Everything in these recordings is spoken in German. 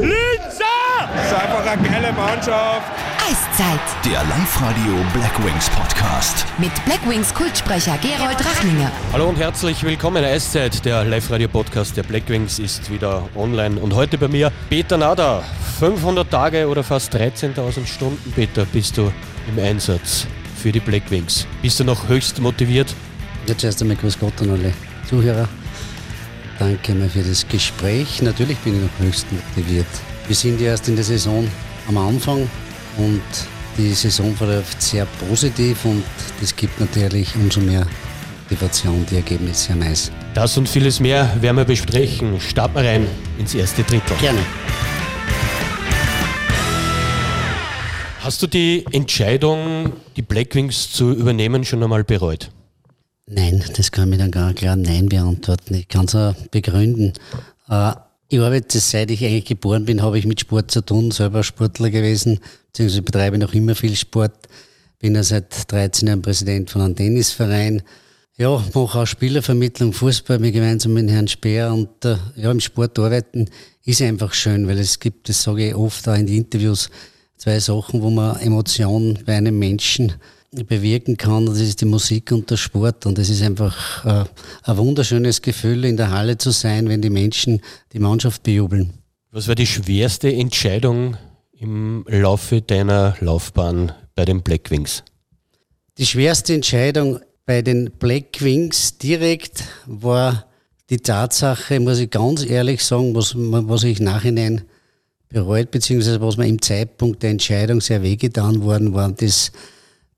Linzer! Das ist einfach eine geile Mannschaft. Eiszeit Der Live-Radio Blackwings Podcast. mit Blackwings Kultsprecher Gerold Rachninger. Hallo und herzlich willkommen. Eiszeit, der Live-Radio-Podcast der Blackwings ist wieder online. Und heute bei mir Peter Nader. 500 Tage oder fast 13.000 Stunden, Peter, bist du im Einsatz für die Blackwings. Bist du noch höchst motiviert? Ja, zuerst einmal Grüß Gott an alle Zuhörer. Danke mal für das Gespräch. Natürlich bin ich noch höchst motiviert. Wir sind ja erst in der Saison am Anfang und die Saison verläuft sehr positiv und das gibt natürlich umso mehr Motivation, die Ergebnisse am Eis. Das und vieles mehr werden wir besprechen. Starten wir rein ins erste Drittel. Gerne. Hast du die Entscheidung, die Blackwings zu übernehmen, schon einmal bereut? Nein, das kann ich dann gar klar Nein beantworten. Ich kann es auch begründen. Äh, ich arbeite, seit ich eigentlich geboren bin, habe ich mit Sport zu tun, selber Sportler gewesen, beziehungsweise betreibe noch immer viel Sport. Bin ja seit 13 Jahren Präsident von einem Tennisverein. Ja, mache auch Spielervermittlung, Fußball mit gemeinsam mit Herrn Speer und äh, ja, im Sport arbeiten ist einfach schön, weil es gibt, das sage ich oft auch in den Interviews, zwei Sachen, wo man Emotionen bei einem Menschen bewirken kann. Das ist die Musik und der Sport. Und es ist einfach äh, ein wunderschönes Gefühl, in der Halle zu sein, wenn die Menschen die Mannschaft bejubeln. Was war die schwerste Entscheidung im Laufe deiner Laufbahn bei den Blackwings? Die schwerste Entscheidung bei den Black Wings direkt war die Tatsache, muss ich ganz ehrlich sagen, was, was ich nachhinein bereut, beziehungsweise was mir im Zeitpunkt der Entscheidung sehr wehgetan worden war, das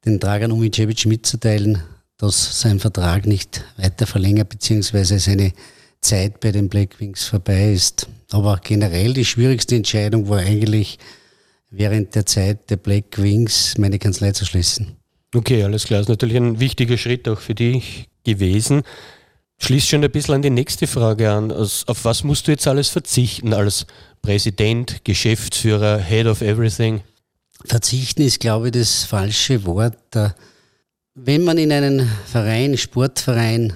den Dragan Umicevic mitzuteilen, dass sein Vertrag nicht weiter verlängert, beziehungsweise seine Zeit bei den Black Wings vorbei ist. Aber generell die schwierigste Entscheidung war eigentlich während der Zeit der Black Wings meine Kanzlei zu schließen. Okay, alles klar. ist natürlich ein wichtiger Schritt auch für dich gewesen. Schließt schon ein bisschen an die nächste Frage an. Aus- Auf was musst du jetzt alles verzichten als Präsident, Geschäftsführer, Head of Everything? Verzichten ist, glaube ich, das falsche Wort. Wenn man in einem Verein, Sportverein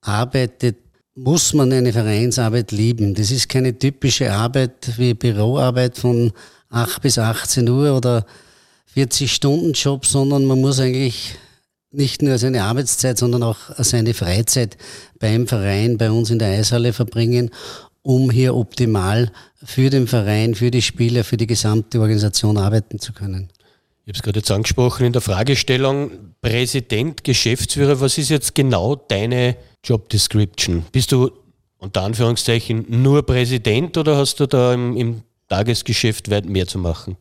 arbeitet, muss man eine Vereinsarbeit lieben. Das ist keine typische Arbeit wie Büroarbeit von 8 bis 18 Uhr oder 40-Stunden-Job, sondern man muss eigentlich nicht nur seine Arbeitszeit, sondern auch seine Freizeit beim Verein, bei uns in der Eishalle verbringen, um hier optimal für den Verein, für die Spieler, für die gesamte Organisation arbeiten zu können. Ich habe es gerade jetzt angesprochen in der Fragestellung. Präsident, Geschäftsführer, was ist jetzt genau deine Job Description? Bist du unter Anführungszeichen nur Präsident oder hast du da im, im Tagesgeschäft weit mehr zu machen?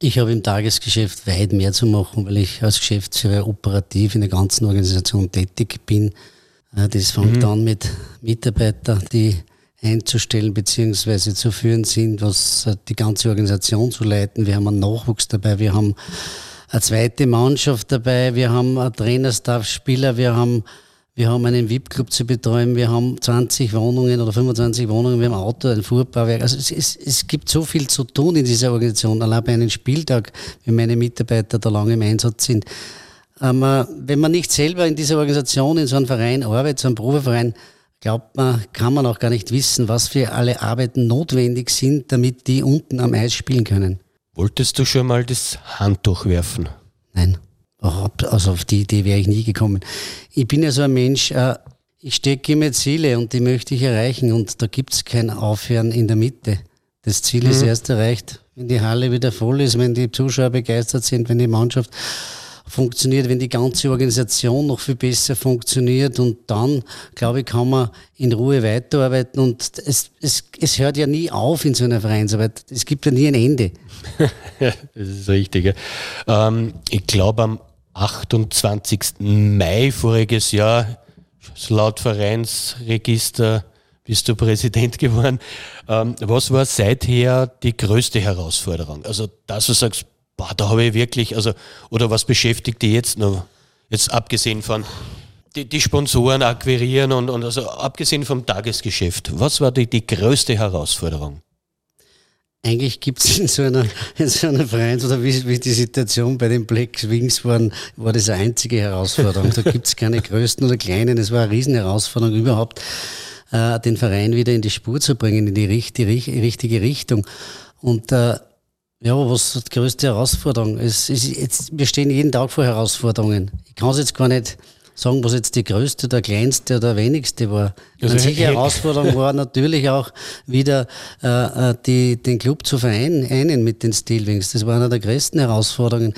Ich habe im Tagesgeschäft weit mehr zu machen, weil ich als Geschäftsführer operativ in der ganzen Organisation tätig bin. Das fängt an mit Mitarbeitern, die einzustellen bzw. zu führen sind, was äh, die ganze Organisation zu leiten. Wir haben einen Nachwuchs dabei, wir haben eine zweite Mannschaft dabei, wir haben einen Trainerstaff, Spieler, wir haben wir haben einen VIP-Club zu betreuen, wir haben 20 Wohnungen oder 25 Wohnungen, wir haben ein Auto, ein Fuhrbauwerk. Also es, es, es gibt so viel zu tun in dieser Organisation. Allein bei einem Spieltag, wenn meine Mitarbeiter da lange im Einsatz sind. Ähm, äh, wenn man nicht selber in dieser Organisation, in so einem Verein arbeitet, so einem Profiverein, glaubt man, kann man auch gar nicht wissen, was für alle Arbeiten notwendig sind, damit die unten am Eis spielen können. Wolltest du schon mal das Handtuch werfen? Nein. Also auf die Idee wäre ich nie gekommen. Ich bin ja so ein Mensch, äh, ich stecke mir Ziele und die möchte ich erreichen und da gibt es kein Aufhören in der Mitte. Das Ziel ist erst erreicht, wenn die Halle wieder voll ist, wenn die Zuschauer begeistert sind, wenn die Mannschaft funktioniert, wenn die ganze Organisation noch viel besser funktioniert und dann, glaube ich, kann man in Ruhe weiterarbeiten und es, es, es hört ja nie auf in so einer Vereinsarbeit. Es gibt ja nie ein Ende. Das ist richtig. ja. Ähm, ich glaube, am 28. Mai voriges Jahr, laut Vereinsregister, bist du Präsident geworden. Ähm, was war seither die größte Herausforderung? Also, dass du sagst, boah, da habe ich wirklich, also, oder was beschäftigt dich jetzt noch? Jetzt abgesehen von die, die Sponsoren akquirieren und, und also abgesehen vom Tagesgeschäft, was war die, die größte Herausforderung? Eigentlich gibt es in so einer, in so einer Vereins- oder wie, wie die Situation bei den Black Wings waren, war das eine einzige Herausforderung. Da gibt es keine größten oder kleinen. Es war eine Riesenherausforderung überhaupt äh, den Verein wieder in die Spur zu bringen, in die, die richtige Richtung. Und äh, ja, was ist die größte Herausforderung? Es, es, jetzt, wir stehen jeden Tag vor Herausforderungen. Ich kann es jetzt gar nicht sagen, was jetzt die größte, der kleinste oder wenigste war. Also Eine sicher Herausforderung war natürlich auch wieder äh, äh, die, den Club zu vereinen mit den Steelwings. Das war eine der größten Herausforderungen.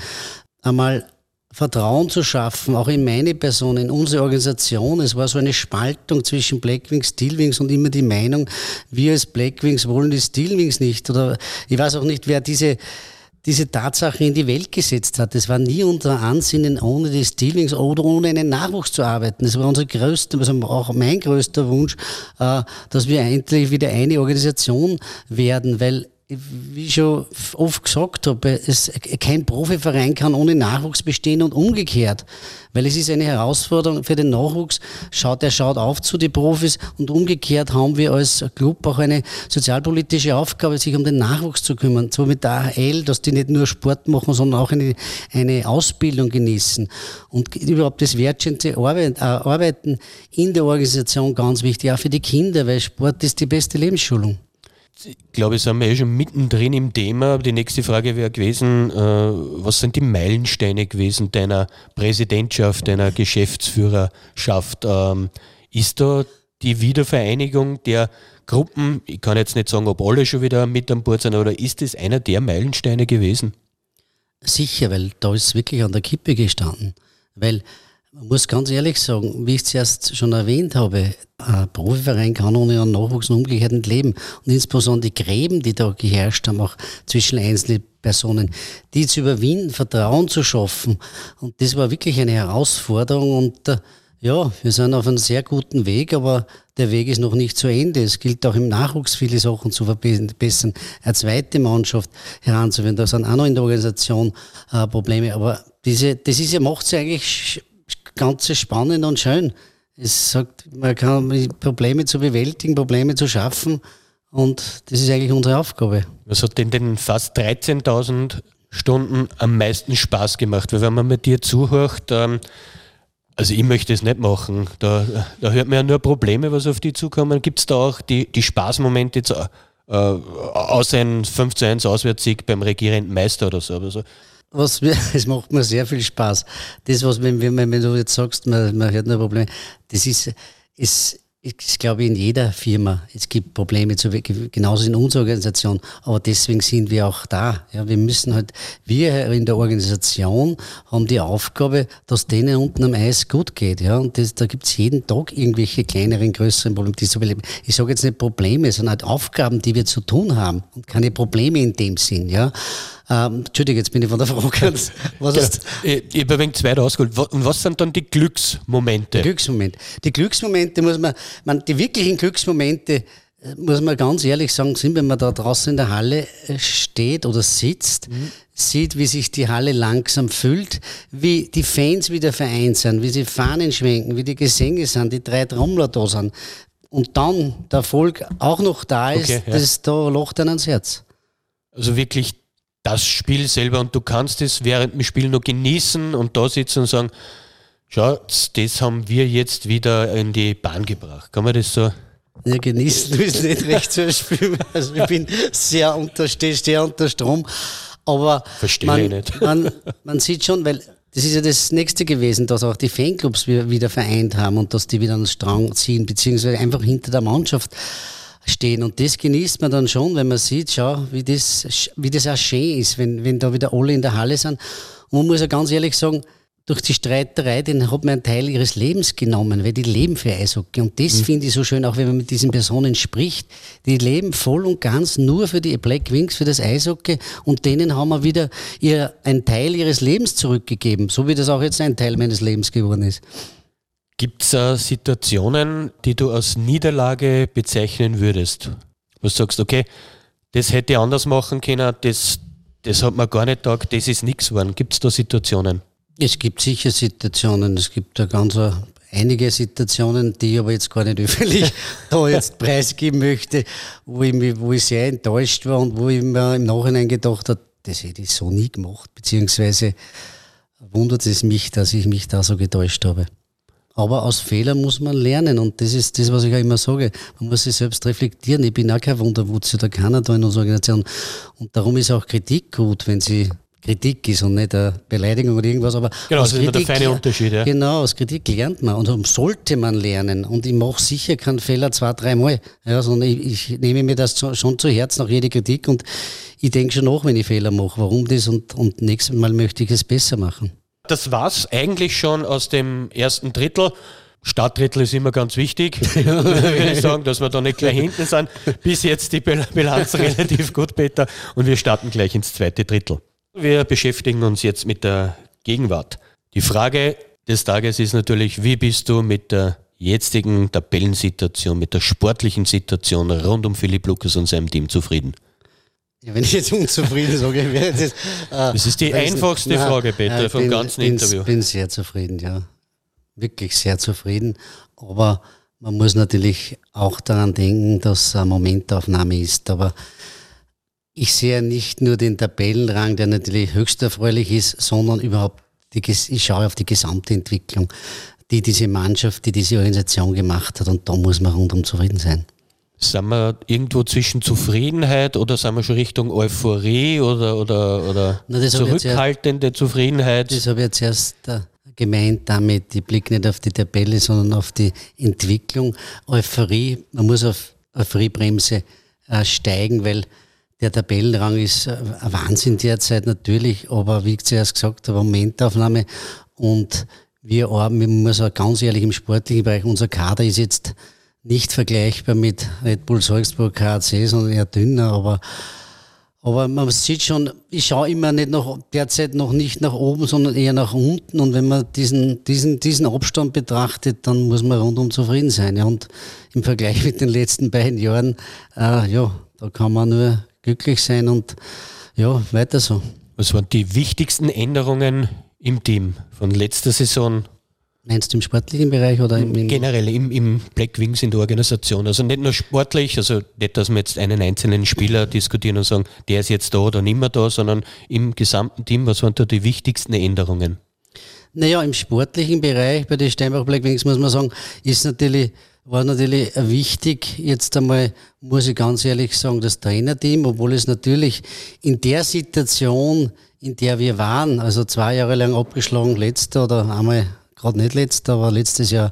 Einmal Vertrauen zu schaffen, auch in meine Person, in unsere Organisation. Es war so eine Spaltung zwischen Blackwings, Steelwings und immer die Meinung, wir als Blackwings wollen die Steelwings nicht. Oder ich weiß auch nicht, wer diese diese Tatsache in die Welt gesetzt hat. Es war nie unser Ansinnen, ohne die Steelings oder ohne einen Nachwuchs zu arbeiten. Das war unser größter, also auch mein größter Wunsch, äh, dass wir endlich wieder eine Organisation werden, weil wie ich schon oft gesagt habe, es, kein Profiverein kann ohne Nachwuchs bestehen und umgekehrt. Weil es ist eine Herausforderung für den Nachwuchs. Schaut, er schaut auf zu den Profis und umgekehrt haben wir als Club auch eine sozialpolitische Aufgabe, sich um den Nachwuchs zu kümmern. So mit der AHL, dass die nicht nur Sport machen, sondern auch eine, eine Ausbildung genießen. Und überhaupt das wertschätzende Arbeit, äh, Arbeiten in der Organisation ganz wichtig, auch für die Kinder, weil Sport ist die beste Lebensschulung ich glaube, sind wir eh schon mittendrin im Thema. Die nächste Frage wäre gewesen, äh, was sind die Meilensteine gewesen deiner Präsidentschaft, deiner Geschäftsführerschaft? Ähm, ist da die Wiedervereinigung der Gruppen, ich kann jetzt nicht sagen, ob alle schon wieder mit an Bord sind, oder ist es einer der Meilensteine gewesen? Sicher, weil da ist wirklich an der Kippe gestanden. Weil man muss ganz ehrlich sagen, wie ich zuerst schon erwähnt habe, ein Profiverein kann ohne einen Nachwuchs und umgekehrt nicht leben. Und insbesondere die Gräben, die da geherrscht haben, auch zwischen einzelnen Personen, die zu überwinden, Vertrauen zu schaffen. Und das war wirklich eine Herausforderung. Und äh, ja, wir sind auf einem sehr guten Weg, aber der Weg ist noch nicht zu Ende. Es gilt auch im Nachwuchs viele Sachen zu verbessern, eine zweite Mannschaft heranzuführen. Da sind auch noch in der Organisation äh, Probleme. Aber diese, das ist ja, macht es eigentlich Ganze spannend und schön. Es sagt, man kann Probleme zu bewältigen, Probleme zu schaffen und das ist eigentlich unsere Aufgabe. Was hat denn den fast 13.000 Stunden am meisten Spaß gemacht? Weil wenn man mit dir zuhört, ähm, also ich möchte es nicht machen, da, da hört man ja nur Probleme, was auf die zukommen. Gibt es da auch die, die Spaßmomente, jetzt, äh, außer ein 5 zu 1 Auswärtssieg beim regierenden Meister oder so? Also, was mir, es macht mir sehr viel Spaß. Das, was, wenn, wenn, wenn du jetzt sagst, man, man hat nur Probleme, das ist, ist, ich glaube, in jeder Firma, es gibt Probleme, zu, genauso in unserer Organisation, aber deswegen sind wir auch da. Ja, wir müssen halt, wir in der Organisation haben die Aufgabe, dass denen unten am Eis gut geht. Ja, und das, da gibt es jeden Tag irgendwelche kleineren, größeren Probleme. Die so, ich sage jetzt nicht Probleme, sondern halt Aufgaben, die wir zu tun haben und keine Probleme in dem Sinn. Ja. Ähm, Entschuldige, jetzt bin ich von der Frage. Was ja, ich, ich habe ein wenig zwei ausgeholt. Und was sind dann die Glücksmomente? Die Glücksmomente. Die Glücksmomente muss man, man die wirklichen Glücksmomente, äh, muss man ganz ehrlich sagen, sind, wenn man da draußen in der Halle äh, steht oder sitzt, mhm. sieht, wie sich die Halle langsam füllt, wie die Fans wieder vereint sind, wie sie Fahnen schwenken, wie die Gesänge sind, die drei Trommler da sind. Und dann der Erfolg auch noch da ist, okay, ja. das da lacht einem ans Herz. Also wirklich das Spiel selber und du kannst es während dem Spiel noch genießen und da sitzen und sagen, schau, das haben wir jetzt wieder in die Bahn gebracht. Kann man das so? Ja, genießen du es nicht recht zu spielen. Also ich bin sehr unter, sehr unter Strom. Aber Verstehe man, ich nicht. Man, man sieht schon, weil das ist ja das nächste gewesen, dass auch die Fanclubs wieder vereint haben und dass die wieder einen Strang ziehen, beziehungsweise einfach hinter der Mannschaft stehen. Und das genießt man dann schon, wenn man sieht, schau, wie das, wie das auch schön ist, wenn, wenn da wieder alle in der Halle sind. Und man muss ja ganz ehrlich sagen, durch die Streiterei, den hat man einen Teil ihres Lebens genommen, weil die leben für Eishockey. Und das mhm. finde ich so schön, auch wenn man mit diesen Personen spricht. Die leben voll und ganz nur für die Black Wings, für das Eishockey. Und denen haben wir wieder ihr, einen Teil ihres Lebens zurückgegeben. So wie das auch jetzt ein Teil meines Lebens geworden ist. Gibt es Situationen, die du als Niederlage bezeichnen würdest? Wo du sagst, okay, das hätte ich anders machen können, das, das hat mir gar nicht taugt, das ist nichts geworden. Gibt es da Situationen? Es gibt sicher Situationen. Es gibt da ganz äh, einige Situationen, die ich aber jetzt gar nicht öffentlich da jetzt preisgeben möchte, wo ich, mich, wo ich sehr enttäuscht war und wo ich mir im Nachhinein gedacht habe, das hätte ich so nie gemacht, beziehungsweise wundert es mich, dass ich mich da so getäuscht habe. Aber aus Fehlern muss man lernen und das ist das, was ich auch immer sage. Man muss sich selbst reflektieren. Ich bin auch kein Wunderwutzi oder keiner da in unserer Organisation. Und darum ist auch Kritik gut, wenn sie Kritik ist und nicht eine Beleidigung oder irgendwas. Aber genau, das ist immer der feine Unterschied. Ja. Genau, aus Kritik lernt man und darum sollte man lernen. Und ich mache sicher keinen Fehler zwei, dreimal. Ja, sondern ich, ich nehme mir das schon zu Herzen, auch jede Kritik. Und ich denke schon nach, wenn ich Fehler mache, warum das und, und nächstes Mal möchte ich es besser machen. Das war's eigentlich schon aus dem ersten Drittel. Startdrittel ist immer ganz wichtig, würde ich sagen, dass wir da nicht gleich hinten sind. Bis jetzt die Bilanz relativ gut, Peter. Und wir starten gleich ins zweite Drittel. Wir beschäftigen uns jetzt mit der Gegenwart. Die Frage des Tages ist natürlich, wie bist du mit der jetzigen Tabellensituation, mit der sportlichen Situation rund um Philipp Lukas und seinem Team zufrieden? Ja, wenn ich jetzt unzufrieden sage, wäre das. Äh, das ist die einfachste nicht, Frage, Peter, vom bin, ganzen bin, Interview. Ich bin sehr zufrieden, ja. Wirklich sehr zufrieden. Aber man muss natürlich auch daran denken, dass eine Momentaufnahme ist. Aber ich sehe nicht nur den Tabellenrang, der natürlich höchst erfreulich ist, sondern überhaupt, die, ich schaue auf die gesamte Entwicklung, die diese Mannschaft, die diese Organisation gemacht hat. Und da muss man rundum zufrieden sein. Sind wir irgendwo zwischen Zufriedenheit oder sind wir schon Richtung Euphorie oder, oder, oder Na, zurückhaltende erst, Zufriedenheit? Das habe ich jetzt erst äh, gemeint damit. Ich blicke nicht auf die Tabelle, sondern auf die Entwicklung. Euphorie, man muss auf Euphoriebremse äh, steigen, weil der Tabellenrang ist äh, ein Wahnsinn derzeit natürlich, aber wie ich zuerst gesagt habe, Momentaufnahme und wir, wir muss auch ganz ehrlich im sportlichen Bereich, unser Kader ist jetzt nicht vergleichbar mit Red Bull Salzburg KAC, sondern eher dünner, aber aber man sieht schon, ich schaue immer nicht nach, derzeit noch nicht nach oben, sondern eher nach unten. Und wenn man diesen, diesen, diesen Abstand betrachtet, dann muss man rundum zufrieden sein. Ja. Und im Vergleich mit den letzten beiden Jahren, äh, ja, da kann man nur glücklich sein und ja, weiter so. Was waren die wichtigsten Änderungen im Team von letzter Saison Meinst du im sportlichen Bereich oder im, im generell im, im Black Wings in der Organisation? Also nicht nur sportlich, also nicht, dass wir jetzt einen einzelnen Spieler diskutieren und sagen, der ist jetzt da oder nicht mehr da, sondern im gesamten Team, was waren da die wichtigsten Änderungen? Naja, im sportlichen Bereich bei den Steinbach Black Wings muss man sagen, ist natürlich, war natürlich wichtig, jetzt einmal muss ich ganz ehrlich sagen, das Trainerteam, obwohl es natürlich in der Situation, in der wir waren, also zwei Jahre lang abgeschlagen, letzter oder einmal gerade nicht letztes, aber letztes Jahr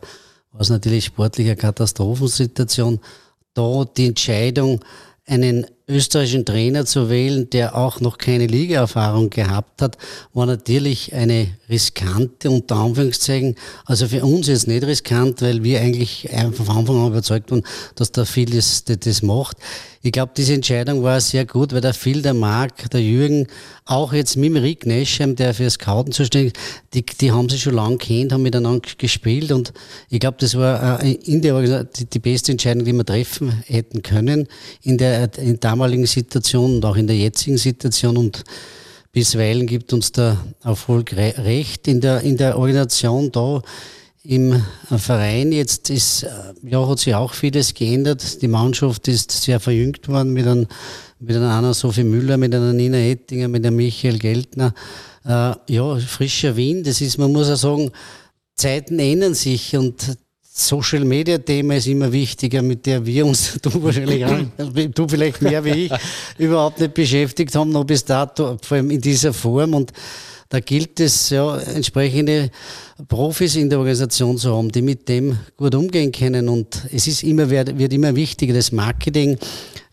war es natürlich sportlich eine Katastrophensituation. Da die Entscheidung, einen österreichischen Trainer zu wählen, der auch noch keine Ligaerfahrung gehabt hat, war natürlich eine riskante, unter Anführungszeichen, also für uns jetzt nicht riskant, weil wir eigentlich von Anfang an überzeugt waren, dass der Phil das, das macht. Ich glaube, diese Entscheidung war sehr gut, weil der Phil, der Marc, der Jürgen, auch jetzt mit dem Rick Neschem, der für Scouten zuständig ist, die, die haben sich schon lange kennt, haben miteinander gespielt und ich glaube, das war äh, in der die, die beste Entscheidung, die wir treffen hätten können in der in damaligen Situation und auch in der jetzigen Situation und bisweilen gibt uns der Erfolg recht in der, in der Organisation da im Verein. Jetzt ist, ja, hat sich auch vieles geändert. Die Mannschaft ist sehr verjüngt worden mit einem, mit einer Anna Sophie Müller, mit einer Nina Ettinger, mit einem Michael Geltner. Äh, ja, frischer Wind. Das ist, man muss auch sagen, Zeiten ändern sich und Social Media Thema ist immer wichtiger, mit der wir uns, du wahrscheinlich auch, du vielleicht mehr wie ich, überhaupt nicht beschäftigt haben, noch bis dato, vor allem in dieser Form. Und da gilt es, ja, entsprechende Profis in der Organisation zu haben, die mit dem gut umgehen können. Und es ist immer, wird, wird immer wichtiger, das Marketing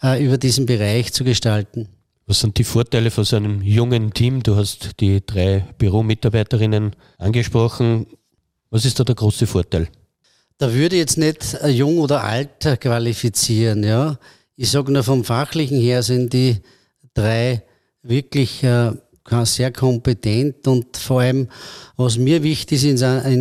äh, über diesen Bereich zu gestalten. Was sind die Vorteile von so einem jungen Team? Du hast die drei Büromitarbeiterinnen angesprochen. Was ist da der große Vorteil? Da würde ich jetzt nicht jung oder alt qualifizieren, ja. Ich sage nur vom Fachlichen her sind die drei wirklich äh, sehr kompetent und vor allem, was mir wichtig ist in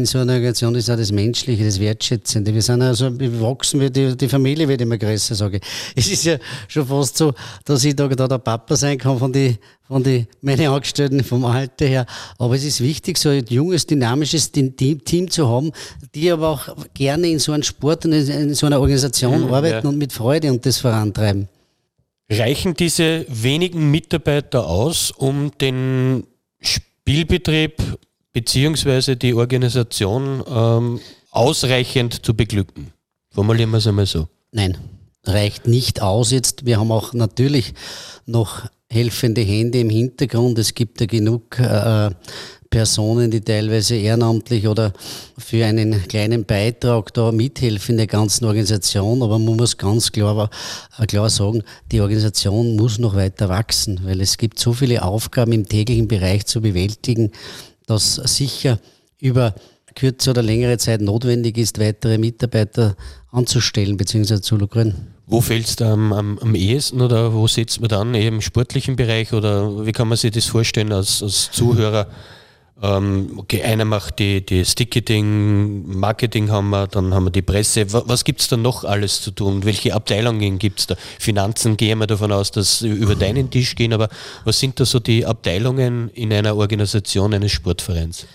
so, einer Organisation, ist auch das Menschliche, das Wertschätzende. Wir sind also, wir wachsen, wir, die, die Familie wird immer größer, sage ich. Es ist ja schon fast so, dass ich da, da der Papa sein kann von die, von die, meine Angestellten vom Alter her. Aber es ist wichtig, so ein junges, dynamisches Team, zu haben, die aber auch gerne in so einem Sport und in so einer Organisation mhm, arbeiten ja. und mit Freude und das vorantreiben. Reichen diese wenigen Mitarbeiter aus, um den Spielbetrieb beziehungsweise die Organisation ähm, ausreichend zu beglücken. Formulieren wir es einmal so. Nein, reicht nicht aus jetzt. Wir haben auch natürlich noch helfende Hände im Hintergrund. Es gibt ja genug äh, Personen, die teilweise ehrenamtlich oder für einen kleinen Beitrag da mithelfen in der ganzen Organisation. Aber man muss ganz klar, äh, klar sagen, die Organisation muss noch weiter wachsen, weil es gibt so viele Aufgaben im täglichen Bereich zu bewältigen, dass sicher über kürze oder längere Zeit notwendig ist, weitere Mitarbeiter anzustellen bzw. zu lukrieren. Wo fällt es am, am, am, ehesten oder wo sitzt man dann? Eher im sportlichen Bereich oder wie kann man sich das vorstellen als, als Zuhörer? Ähm, okay, einer macht die, die Sticketing, Marketing haben wir, dann haben wir die Presse. Was, was gibt es da noch alles zu tun? Welche Abteilungen gibt es da? Finanzen gehen wir davon aus, dass über deinen Tisch gehen, aber was sind da so die Abteilungen in einer Organisation eines Sportvereins?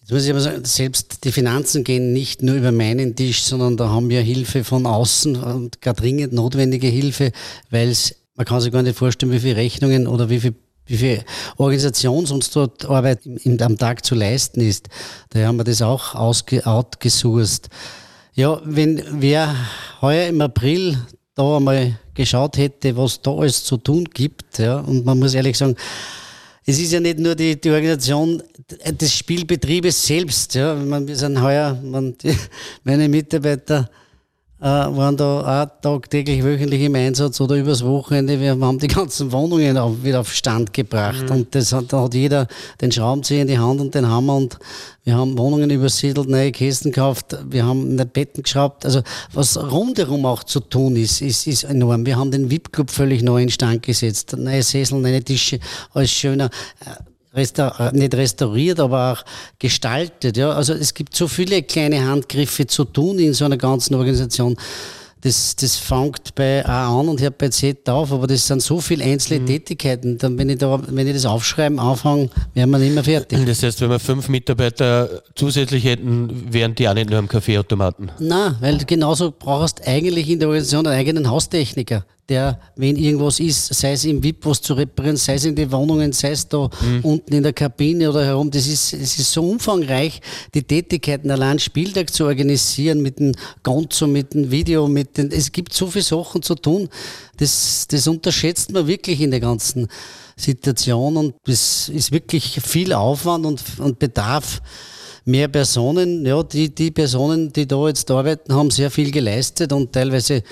Jetzt muss ich aber sagen, selbst die Finanzen gehen nicht nur über meinen Tisch, sondern da haben wir Hilfe von außen und gar dringend notwendige Hilfe, weil es, man kann sich gar nicht vorstellen, wie viele Rechnungen oder wie viel wie viel Organisations- und dort Arbeit am Tag zu leisten ist. Daher haben wir das auch outgesourced. Ja, wenn wer heuer im April da einmal geschaut hätte, was da alles zu tun gibt, ja, und man muss ehrlich sagen, es ist ja nicht nur die, die Organisation des Spielbetriebes selbst. Ja. Wir sind heuer, meine Mitarbeiter äh, waren da auch tagtäglich, wöchentlich im Einsatz oder übers Wochenende. Wir haben die ganzen Wohnungen auf, wieder auf Stand gebracht. Mhm. Und das hat, da hat jeder den Schraubenzieher in die Hand und den Hammer und wir haben Wohnungen übersiedelt, neue Kästen gekauft, wir haben Betten geschraubt. Also was rundherum auch zu tun ist, ist, ist enorm. Wir haben den VIP-Club völlig neu in Stand gesetzt. Neue Sessel, neue Tische, alles schöner. Restaur nicht restauriert, aber auch gestaltet. Ja? Also es gibt so viele kleine Handgriffe zu tun in so einer ganzen Organisation das, das fängt bei A an und hört bei Z auf, aber das sind so viele einzelne mhm. Tätigkeiten. Dann, wenn ich, da, wenn ich das aufschreiben anfange, wären wir nicht mehr fertig. Das heißt, wenn wir fünf Mitarbeiter zusätzlich hätten, wären die auch nicht nur am Kaffeeautomaten? Nein, weil genauso brauchst du eigentlich in der Organisation einen eigenen Haustechniker der, wenn irgendwas ist, sei es im VIP was zu reparieren, sei es in den Wohnungen, sei es da mhm. unten in der Kabine oder herum, das ist, es ist so umfangreich, die Tätigkeiten allein Spieltag zu organisieren mit dem Gonzo, mit dem Video, mit den, es gibt so viele Sachen zu tun, das, das unterschätzt man wirklich in der ganzen Situation und es ist wirklich viel Aufwand und, und Bedarf mehr Personen. Ja, die, die Personen, die da jetzt arbeiten, haben sehr viel geleistet und teilweise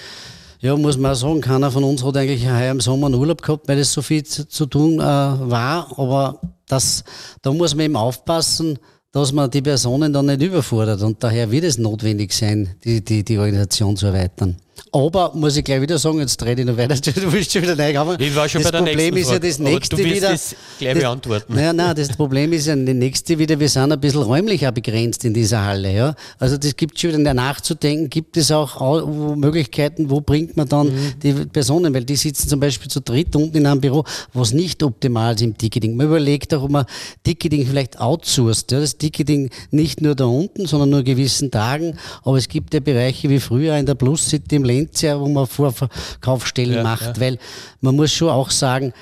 ja, muss man auch sagen, keiner von uns hat eigentlich heuer im Sommer einen Urlaub gehabt, weil es so viel zu, zu tun äh, war. Aber das, da muss man eben aufpassen, dass man die Personen dann nicht überfordert. Und daher wird es notwendig sein, die, die, die Organisation zu erweitern. Aber muss ich gleich wieder sagen, jetzt rede ich noch weiter, du willst schon wieder reinkommen. Ich war schon das bei der Problem nächsten ist ja das nächste du wieder. Das gleich beantworten. Naja, nein, das Problem ist ja das nächste wieder, wir sind ein bisschen räumlich auch begrenzt in dieser Halle. Ja? Also das gibt schon wieder nachzudenken, gibt es auch Möglichkeiten, wo bringt man dann mhm. die Personen, weil die sitzen zum Beispiel zu dritt unten in einem Büro, was nicht optimal ist im Ticketing. Man überlegt auch, ob man Ticketing vielleicht outsourced. Ja? Das Ticketing nicht nur da unten, sondern nur gewissen Tagen, aber es gibt ja Bereiche wie früher in der Plus City im Lenzia, wo man Vorverkaufsstellen ja, macht, ja. weil man muss schon auch sagen,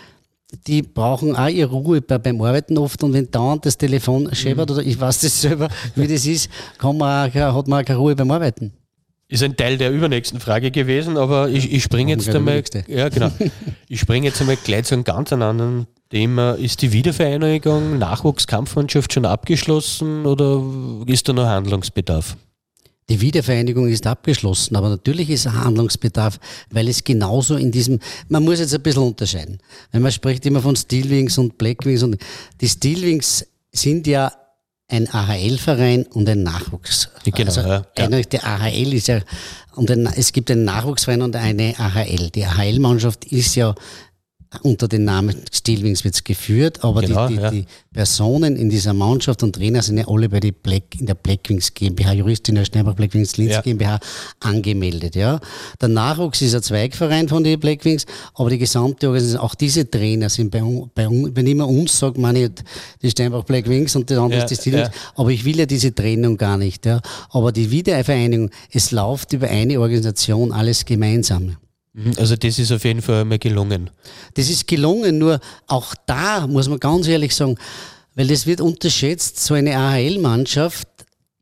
die brauchen auch ihre Ruhe beim Arbeiten oft und wenn dauernd das Telefon scheppert mhm. oder ich weiß das selber, wie das ist, kann man auch, hat man auch keine Ruhe beim Arbeiten. Ist ein Teil der übernächsten Frage gewesen, aber ich, ich springe jetzt einmal, ja genau, ich springe jetzt einmal gleich zu einem ganz anderen Thema. Ist die Wiedervereinigung Nachwuchskampfmannschaft schon abgeschlossen oder ist da noch Handlungsbedarf? Die Wiedervereinigung ist abgeschlossen, aber natürlich ist Handlungsbedarf, weil es genauso in diesem, man muss jetzt ein bisschen unterscheiden. Wenn man spricht immer von Steelwings und Blackwings und die Steelwings sind ja ein AHL-Verein und ein Nachwuchs. Genau, also ja, ja. Der AHL ist ja, und ein, es gibt einen Nachwuchsverein und eine AHL. Die AHL-Mannschaft ist ja unter dem Namen Steelwings wird es geführt, aber genau, die, die, ja. die, Personen in dieser Mannschaft und Trainer sind ja alle bei die Black, in der Blackwings GmbH, Juristin der Steinbach Blackwings Linz ja. GmbH angemeldet. Ja. Der Nachwuchs ist ein Zweigverein von den Blackwings, aber die gesamte Organisation, auch diese Trainer sind bei, bei wenn ich immer uns sage, meine ich die Steinbach Blackwings und das andere ja, ist die Steelwings, aber ich will ja diese Trennung gar nicht. Ja. Aber die Wiedervereinigung, es läuft über eine Organisation alles gemeinsam. Mhm, also das ist auf jeden Fall einmal gelungen. Das ist gelungen, nur auch da muss man ganz ehrlich sagen, weil das wird unterschätzt, so eine AHL-Mannschaft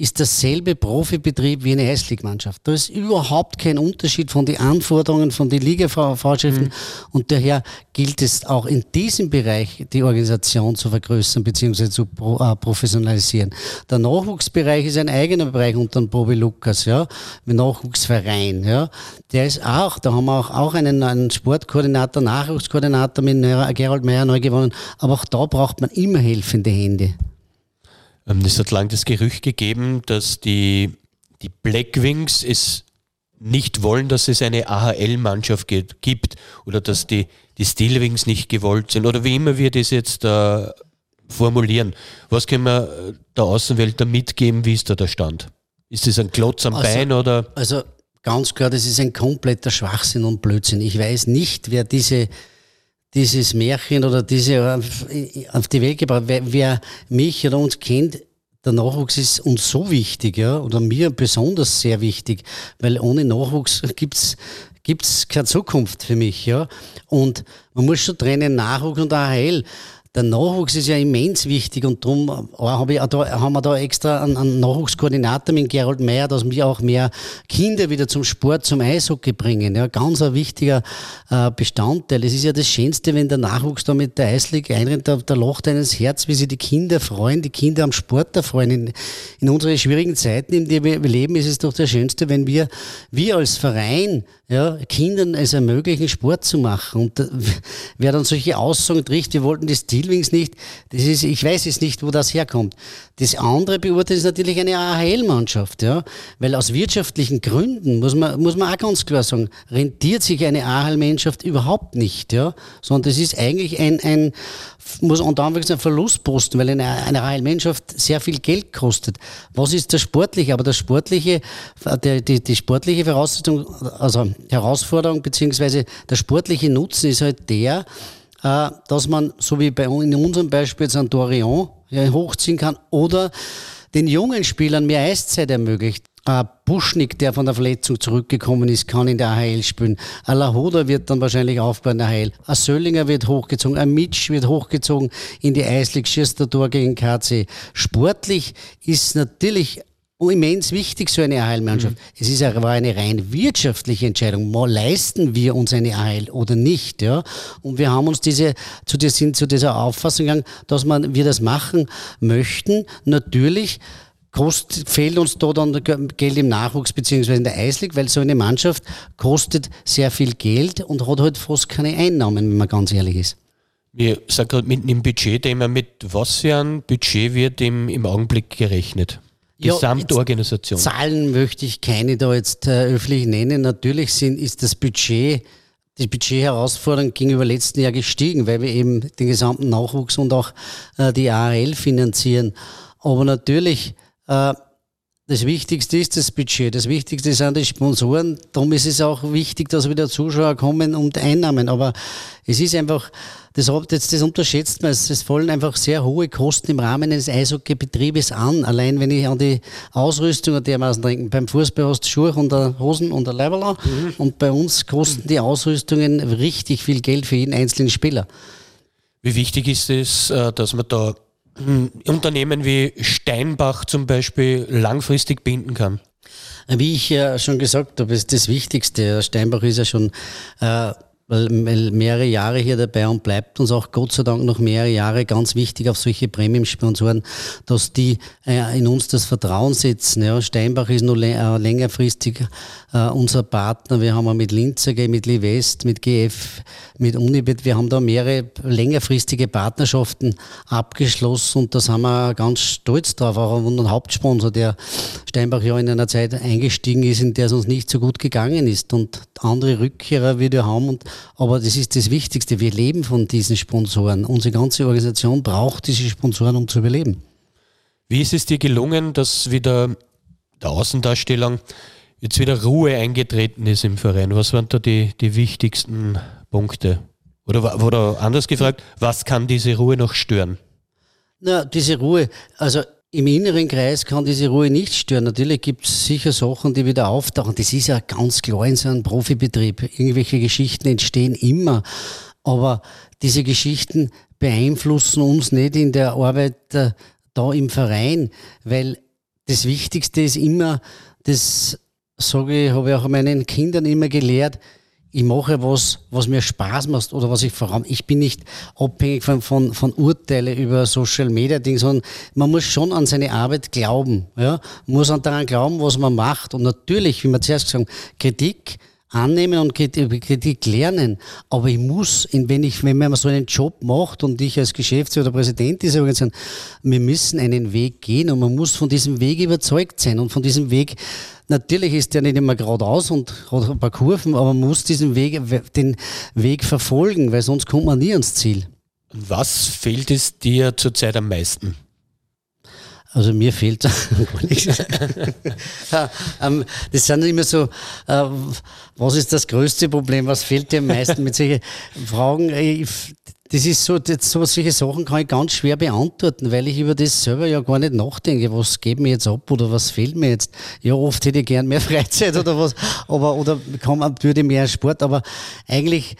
ist dasselbe Profibetrieb wie eine Eisligmannschaft. Da ist überhaupt kein Unterschied von den Anforderungen, von den Ligavorschriften mhm. und daher gilt es auch in diesem Bereich die Organisation zu vergrößern bzw. zu äh, professionalisieren. Der Nachwuchsbereich ist ein eigener Bereich unter dem Probi Lukas, ja, mit Nachwuchsverein, ja. Der ist auch, da haben wir auch, auch einen, einen Sportkoordinator, Nachwuchskoordinator mit Gerald Meyer neu gewonnen, aber auch da braucht man immer helfende Hände. Ähm, es hat lange das Gerücht gegeben, dass die, die Blackwings es nicht wollen, dass es eine AHL-Mannschaft gibt oder dass die, die Steelwings nicht gewollt sind oder wie immer wir das jetzt äh, formulieren. Was können wir äh, der Außenwelt da mitgeben? Wie ist da der Stand? Ist das ein Klotz am also, Bein oder? Also ganz klar, das ist ein kompletter Schwachsinn und Blödsinn. Ich weiß nicht, wer diese dieses Märchen oder diese auf die Welt gebracht. Wer, wer mich oder uns kennt, der Nachwuchs ist uns so wichtig, ja, oder mir besonders sehr wichtig, weil ohne Nachwuchs gibt's gibt's keine Zukunft für mich, ja. Und man muss schon trennen Nachwuchs und AHL der Nachwuchs ist ja immens wichtig und darum hab ich, da, haben wir da extra einen, einen Nachwuchskoordinator mit Gerald Meyer, dass wir auch mehr Kinder wieder zum Sport, zum Eishockey bringen. Ja, ganz ein wichtiger äh, Bestandteil. Es ist ja das Schönste, wenn der Nachwuchs da mit der Eisliga einrennt, da, da lacht einem das Herz, wie sich die Kinder freuen, die Kinder am Sport erfreuen. In, in unseren schwierigen Zeiten, in denen wir leben, ist es doch das Schönste, wenn wir, wir als Verein, ja, Kindern es ermöglichen, Sport zu machen. Und äh, wer dann solche Aussagen trifft, wir wollten das Stilwings nicht, das ist, ich weiß jetzt nicht, wo das herkommt. Das andere beurteilt ist natürlich eine AHL-Mannschaft, ja, weil aus wirtschaftlichen Gründen, muss man, muss man auch ganz klar sagen, rentiert sich eine AHL-Mannschaft überhaupt nicht, ja, sondern das ist eigentlich ein, ein muss unter Anführungszeichen ein Verlustposten, weil eine, eine AHL-Mannschaft sehr viel Geld kostet. Was ist das Sportliche? Aber das Sportliche, die, die, die sportliche Voraussetzung, also Herausforderung beziehungsweise der sportliche Nutzen ist halt der, äh, dass man, so wie bei in unserem Beispiel jetzt ein Dorion hochziehen kann oder den jungen Spielern mehr Eiszeit ermöglicht. Ein Buschnick, der von der Verletzung zurückgekommen ist, kann in der AHL spielen. Ein Lahoda wird dann wahrscheinlich aufbauen in der AHL. Ein Söllinger wird hochgezogen. Ein Mitsch wird hochgezogen in die Eislig, schießt der Tor gegen KC. Sportlich ist natürlich immens wichtig, so eine AHL-Mannschaft. Mhm. Es ist aber eine rein wirtschaftliche Entscheidung. Mal leisten wir uns eine AHL oder nicht, ja? Und wir haben uns diese, zu, der, sind zu dieser Auffassung gegangen, dass man, wir das machen möchten. Natürlich, Kost, fehlt uns da dann Geld im Nachwuchs beziehungsweise in der Eislig, weil so eine Mannschaft kostet sehr viel Geld und hat halt fast keine Einnahmen, wenn man ganz ehrlich ist. Wir sagen gerade mitten im Budgetthema, mit was für ein Budget wird im, im Augenblick gerechnet? Gesamtorganisation. Ja, Zahlen möchte ich keine da jetzt äh, öffentlich nennen. Natürlich sind, ist das Budget, die Budgetherausforderung gegenüber letzten Jahr gestiegen, weil wir eben den gesamten Nachwuchs und auch äh, die ARL finanzieren. Aber natürlich, äh, das Wichtigste ist das Budget. Das Wichtigste sind die Sponsoren. Darum ist es auch wichtig, dass wieder Zuschauer kommen und Einnahmen. Aber es ist einfach, das, das, das unterschätzt man. Es, fallen einfach sehr hohe Kosten im Rahmen eines Eishockeybetriebes an. Allein wenn ich an die Ausrüstung dermaßen denke. Beim Fußball hast du Schuhe und der Hosen und der Leiberler. Mhm. Und bei uns kosten die Ausrüstungen richtig viel Geld für jeden einzelnen Spieler. Wie wichtig ist es, äh, dass man da Unternehmen wie Steinbach zum Beispiel langfristig binden kann? Wie ich ja schon gesagt habe, ist das Wichtigste. Steinbach ist ja schon äh, mehrere Jahre hier dabei und bleibt uns auch Gott sei Dank noch mehrere Jahre ganz wichtig auf solche Premium-Sponsoren, dass die äh, in uns das Vertrauen setzen. Ja, Steinbach ist nur äh, längerfristig äh, unser Partner. Wir haben auch mit Linzer, mit Livest, mit GF, mit Unibet, wir haben da mehrere längerfristige Partnerschaften abgeschlossen und da sind wir ganz stolz drauf. Auch unseren Hauptsponsor, der Steinbach ja in einer Zeit eingestiegen ist, in der es uns nicht so gut gegangen ist und andere Rückkehrer wieder haben. Und, aber das ist das Wichtigste. Wir leben von diesen Sponsoren. Unsere ganze Organisation braucht diese Sponsoren, um zu überleben. Wie ist es dir gelungen, dass wieder der Außendarstellung jetzt wieder Ruhe eingetreten ist im Verein? Was waren da die, die wichtigsten Punkte? Oder, oder anders gefragt, was kann diese Ruhe noch stören? Na, diese Ruhe, also im inneren Kreis kann diese Ruhe nicht stören. Natürlich gibt es sicher Sachen, die wieder auftauchen. Das ist ja ganz klar in so einem Profibetrieb. Irgendwelche Geschichten entstehen immer. Aber diese Geschichten beeinflussen uns nicht in der Arbeit äh, da im Verein, weil das Wichtigste ist immer, das sage ich, habe ich auch meinen Kindern immer gelehrt, ich mache was, was mir Spaß macht oder was ich voran. Ich bin nicht abhängig von, von, von Urteile über Social Media Dinge, sondern man muss schon an seine Arbeit glauben. Ja? Man muss daran glauben, was man macht. Und natürlich, wie wir zuerst gesagt haben, Kritik annehmen und Kritik lernen. Aber ich muss, wenn ich, wenn man so einen Job macht und ich als Geschäftsführer oder Präsident dieser Organisation, wir müssen einen Weg gehen und man muss von diesem Weg überzeugt sein und von diesem Weg Natürlich ist der nicht immer geradeaus und ein paar Kurven, aber man muss diesen Weg, den Weg verfolgen, weil sonst kommt man nie ans Ziel. Was fehlt es dir zurzeit am meisten? Also mir fehlt ähm, Das sind immer so, äh, was ist das größte Problem, was fehlt dir am meisten mit solchen Fragen? Das ist so, das, so, solche Sachen kann ich ganz schwer beantworten, weil ich über das selber ja gar nicht nachdenke. Was geht mir jetzt ab oder was fehlt mir jetzt? Ja, oft hätte ich gern mehr Freizeit oder was, aber, oder kann man, würde mehr Sport, aber eigentlich,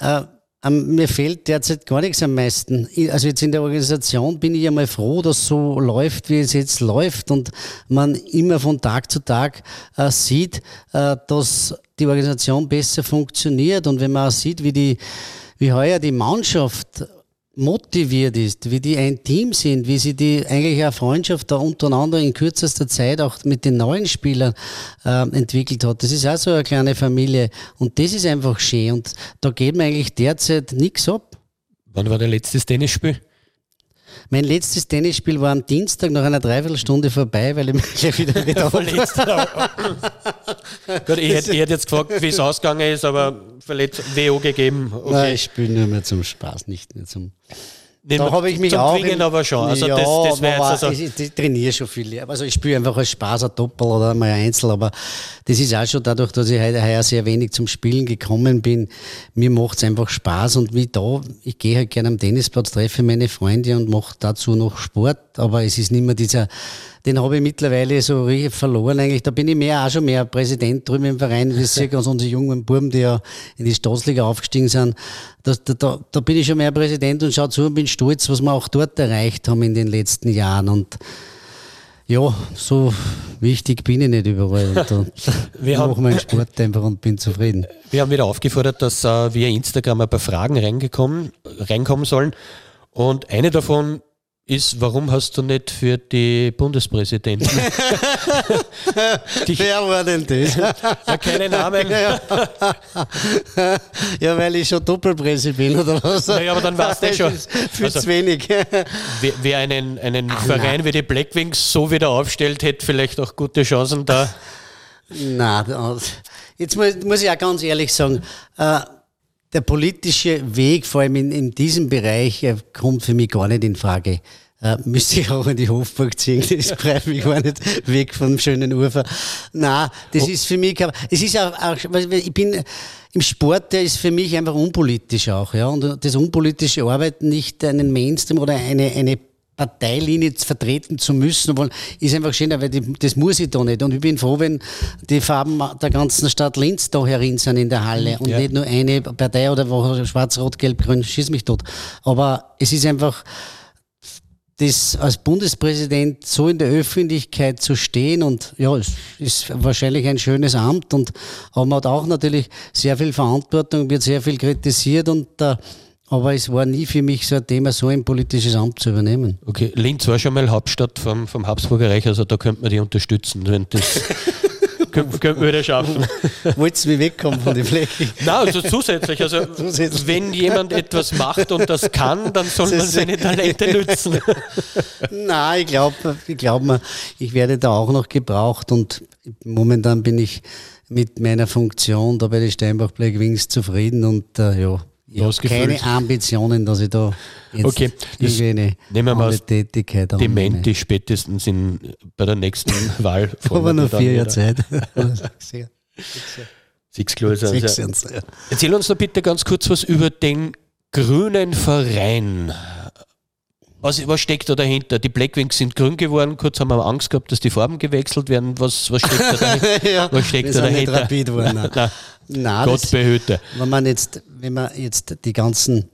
äh, mir fehlt derzeit gar nichts am meisten. Also jetzt in der Organisation bin ich ja mal froh, dass so läuft, wie es jetzt läuft und man immer von Tag zu Tag äh, sieht, äh, dass die Organisation besser funktioniert und wenn man auch sieht, wie die wie heuer die Mannschaft motiviert ist, wie die ein Team sind, wie sie die eigentlich eine Freundschaft da untereinander in kürzester Zeit auch mit den neuen Spielern äh, entwickelt hat. Das ist auch so eine kleine Familie und das ist einfach schön und da mir eigentlich derzeit nichts ab. Wann war der letzte Tennisspiel? Mein letztes Tennisspiel war am Dienstag nach einer Dreiviertelstunde vorbei, weil ich mich gleich wieder wieder verletzt habe. Gut, ich hätte, ich hätte jetzt gefragt, wie es ausgegangen ist, aber verletzt, WO gegeben. Okay. Nein, ich spiele nur mehr zum Spaß, nicht mehr zum nicht da habe ich mich auch. Zwingen im, aber schon. Also ja, das, das jetzt also ich, ich, trainiere schon viel. Also ich spiele einfach als Spaß ein Doppel oder mal ein Einzel, aber das ist auch schon dadurch, dass ich heute heuer sehr wenig zum Spielen gekommen bin. Mir macht es einfach Spaß und wie da, ich gehe halt gerne am Tennisplatz, treffe meine Freunde und mache dazu noch Sport, aber es ist nicht mehr dieser den habe ich mittlerweile so richtig verloren eigentlich. Da bin ich mehr auch schon mehr Präsident drüben im Verein, wie sie ganz unsere jungen Buben, die ja in die Staatsliga aufgestiegen sind. Da, da, da bin ich schon mehr Präsident und schaue zu und bin stolz, was wir auch dort erreicht haben in den letzten Jahren. Und ja, so wichtig bin ich nicht überall. Da wir mache meinen Sport einfach und bin zufrieden. Wir haben wieder aufgefordert, dass uh, via Instagram ein paar Fragen reingekommen, reinkommen sollen. Und eine davon ist, warum hast du nicht für die Bundespräsidenten? Wer war denn das? ja, keine Namen. ja, weil ich schon Doppelpräsident bin oder was? Naja, aber dann warst du schon. Viel also, zu wenig. wer, wer einen, einen Ach, Verein nein. wie die Blackwings so wieder aufstellt, hätte vielleicht auch gute Chancen da. Na, jetzt muss, muss ich auch ganz ehrlich sagen, äh, der politische Weg, vor allem in, in diesem Bereich, kommt für mich gar nicht in Frage. Äh, müsste ich auch in die Hofburg ziehen, das greift mich gar nicht weg vom schönen Ufer. Na, das ist für mich, es ist auch, auch, ich bin, im Sport, der ist für mich einfach unpolitisch auch, ja. Und das unpolitische Arbeiten nicht einen Mainstream oder eine, eine Parteilinie vertreten zu müssen, wollen, ist einfach schön, weil die, das muss ich da nicht. Und ich bin froh, wenn die Farben der ganzen Stadt Linz da herin sind in der Halle und ja. nicht nur eine Partei oder wo schwarz, rot, gelb, grün, schieß mich tot. Aber es ist einfach, das als Bundespräsident so in der Öffentlichkeit zu stehen und ja, es ist wahrscheinlich ein schönes Amt und aber man hat auch natürlich sehr viel Verantwortung, wird sehr viel kritisiert und äh, aber es war nie für mich so ein Thema, so ein politisches Amt zu übernehmen. Okay, Linz war schon mal Hauptstadt vom, vom Habsburger Reich, also da könnte man die unterstützen, wenn das könnten wir das schaffen. Wolltest du mich wegkommen von der Fläche? Nein, also zusätzlich. Also zusätzlich. wenn jemand etwas macht und das kann, dann soll man seine Talente nützen. Nein, ich glaube, ich, glaub, ich werde da auch noch gebraucht und momentan bin ich mit meiner Funktion da bei den Steinbach Black Wings zufrieden und äh, ja, ich habe keine Ambitionen, dass ich da jetzt okay, irgendwie eine nehmen wir mal Tätigkeit. Dementi spätestens in, bei der nächsten Wahl. Aber noch vier Jahre Zeit. Sechs Klose. Also. Erzähl uns doch bitte ganz kurz was über den Grünen Verein. Was, was steckt da dahinter? Die Blackwings sind grün geworden, kurz haben wir Angst gehabt, dass die Farben gewechselt werden. Was, was steckt da dahinter? ja, was steckt da dahinter? Rapid worden, nein. Gott behüte. Wenn man, jetzt, wenn man jetzt die ganzen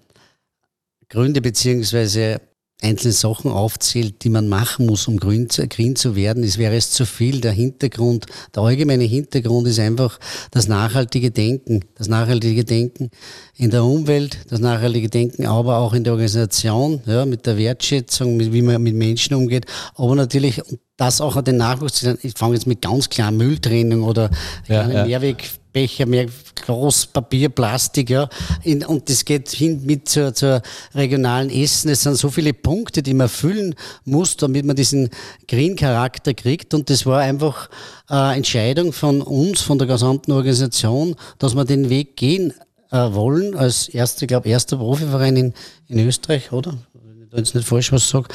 Gründe beziehungsweise einzelne Sachen aufzählt, die man machen muss, um grün zu, grün zu werden, es wäre es zu viel. Der Hintergrund, der allgemeine Hintergrund ist einfach das nachhaltige Denken. Das nachhaltige Denken in der Umwelt, das nachhaltige Denken aber auch in der Organisation, ja, mit der Wertschätzung, mit, wie man mit Menschen umgeht, aber natürlich das auch an den Nachwuchs, ich fange jetzt mit ganz klar Mülltrennung oder ja, ja. Mehrwegbecher, mehr Groß, Papier, Plastik, ja. In, und das geht hin mit zur, zur regionalen Essen. Es sind so viele Punkte, die man erfüllen muss, damit man diesen Green-Charakter kriegt. Und das war einfach eine Entscheidung von uns, von der gesamten Organisation, dass wir den Weg gehen äh, wollen, als erste, ich glaube, erster Profiverein in, in Österreich, oder? Wenn ich jetzt nicht falsch was sage.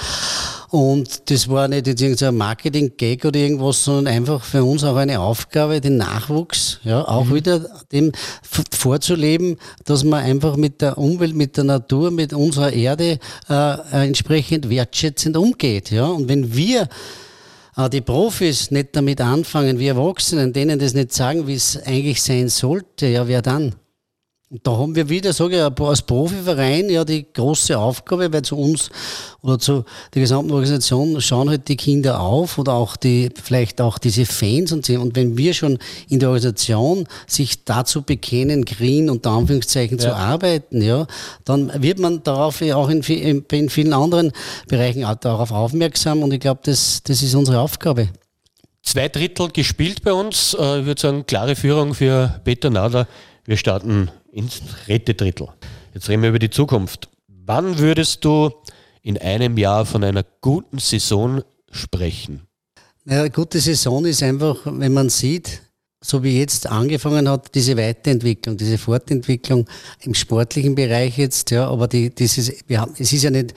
Und das war nicht jetzt irgendein Marketing-Gag oder irgendwas, sondern einfach für uns auch eine Aufgabe, den Nachwuchs, ja, auch mhm. wieder dem vorzuleben, dass man einfach mit der Umwelt, mit der Natur, mit unserer Erde äh, entsprechend wertschätzend umgeht, ja. Und wenn wir äh, die Profis nicht damit anfangen, wir Erwachsenen, denen das nicht sagen, wie es eigentlich sein sollte, ja, wer dann? Da haben wir wieder, sage ich, als Profiverein ja die große Aufgabe, weil zu uns oder zu der gesamten Organisation schauen halt die Kinder auf oder auch die, vielleicht auch diese Fans und so. Und wenn wir schon in der Organisation sich dazu bekennen, green unter Anführungszeichen ja. zu arbeiten, ja, dann wird man darauf auch in, in vielen anderen Bereichen auch darauf aufmerksam und ich glaube, das, das ist unsere Aufgabe. Zwei Drittel gespielt bei uns. Äh, ich würde sagen, klare Führung für Peter Nader. Wir starten ins dritte Drittel. Jetzt reden wir über die Zukunft. Wann würdest du in einem Jahr von einer guten Saison sprechen? Eine gute Saison ist einfach, wenn man sieht, so wie jetzt angefangen hat, diese Weiterentwicklung, diese Fortentwicklung im sportlichen Bereich jetzt, ja, aber die, dieses, wir haben, es ist ja nicht,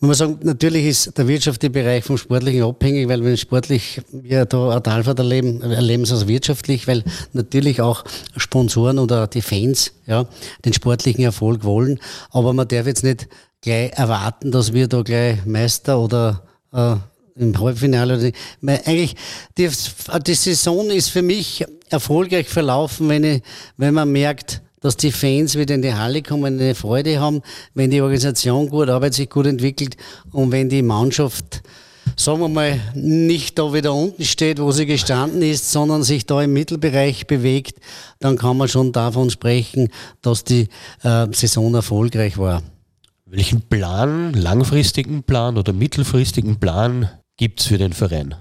man muss sagen, natürlich ist der wirtschaftliche Bereich vom Sportlichen abhängig, weil wenn sportlich wir da eine Talfahrt erleben, erleben es also wirtschaftlich, weil natürlich auch Sponsoren oder die Fans, ja, den sportlichen Erfolg wollen, aber man darf jetzt nicht gleich erwarten, dass wir da gleich Meister oder äh, im Halbfinale. Eigentlich, die, die Saison ist für mich erfolgreich verlaufen, wenn, ich, wenn man merkt, dass die Fans wieder in die Halle kommen, eine Freude haben, wenn die Organisation gut arbeitet, sich gut entwickelt und wenn die Mannschaft, sagen wir mal, nicht da wieder unten steht, wo sie gestanden ist, sondern sich da im Mittelbereich bewegt, dann kann man schon davon sprechen, dass die äh, Saison erfolgreich war. Welchen Plan, langfristigen Plan oder mittelfristigen Plan gibt es für den Verein?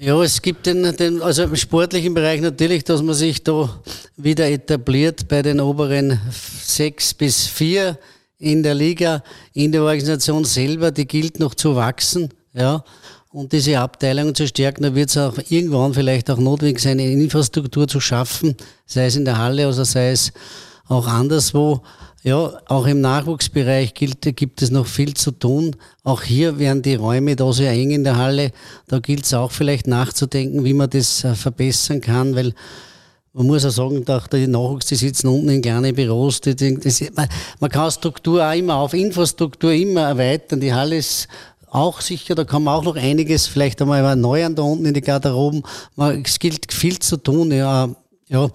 Ja, es gibt den, den, also im sportlichen Bereich natürlich, dass man sich da wieder etabliert bei den oberen sechs bis vier in der Liga, in der Organisation selber, die gilt noch zu wachsen, ja. Und diese Abteilungen zu stärken, da wird es auch irgendwann vielleicht auch notwendig sein, eine Infrastruktur zu schaffen, sei es in der Halle oder sei es auch anderswo. Ja, auch im Nachwuchsbereich gilt, gibt es noch viel zu tun. Auch hier werden die Räume da sehr eng in der Halle. Da gilt es auch vielleicht nachzudenken, wie man das äh, verbessern kann, weil man muss auch sagen, die Nachwuchs, die sitzen unten in kleinen Büros. Die, das, man, man kann Struktur auch immer auf Infrastruktur immer erweitern. Die Halle ist auch sicher, da kann man auch noch einiges vielleicht einmal erneuern da unten in die Garderoben. Es gilt viel zu tun, ja. ja.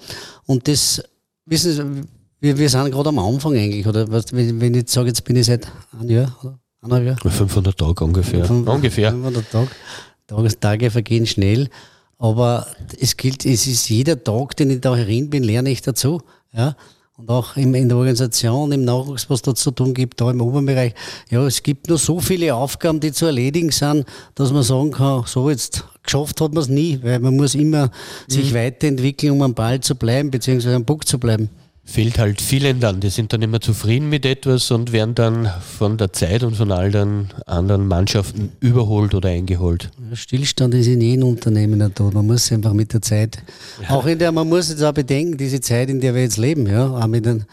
Und das, wissen Sie, wir, wir sind gerade am Anfang eigentlich, oder wenn, wenn ich sage, jetzt bin ich seit einem Jahr oder eineinhalb Jahr. 500 Tage ungefähr. 500, ungefähr. 500 Tage. Tage vergehen schnell, aber es gilt, es ist jeder Tag, den ich da herin bin, lerne ich dazu. Ja? Und auch in, in der Organisation, im Nachwuchs, was da zu tun gibt, da im Oberbereich. Ja, es gibt nur so viele Aufgaben, die zu erledigen sind, dass man sagen kann, so jetzt geschafft hat man es nie, weil man muss immer mhm. sich weiterentwickeln, um am Ball zu bleiben, beziehungsweise am Bock zu bleiben fehlt halt vielen dann. Die sind dann immer zufrieden mit etwas und werden dann von der Zeit und von all den anderen Mannschaften überholt oder eingeholt. Stillstand ist in jedem Unternehmen da. Man muss einfach mit der Zeit, ja. auch in der, man muss jetzt auch bedenken, diese Zeit, in der wir jetzt leben, ja, auch mit den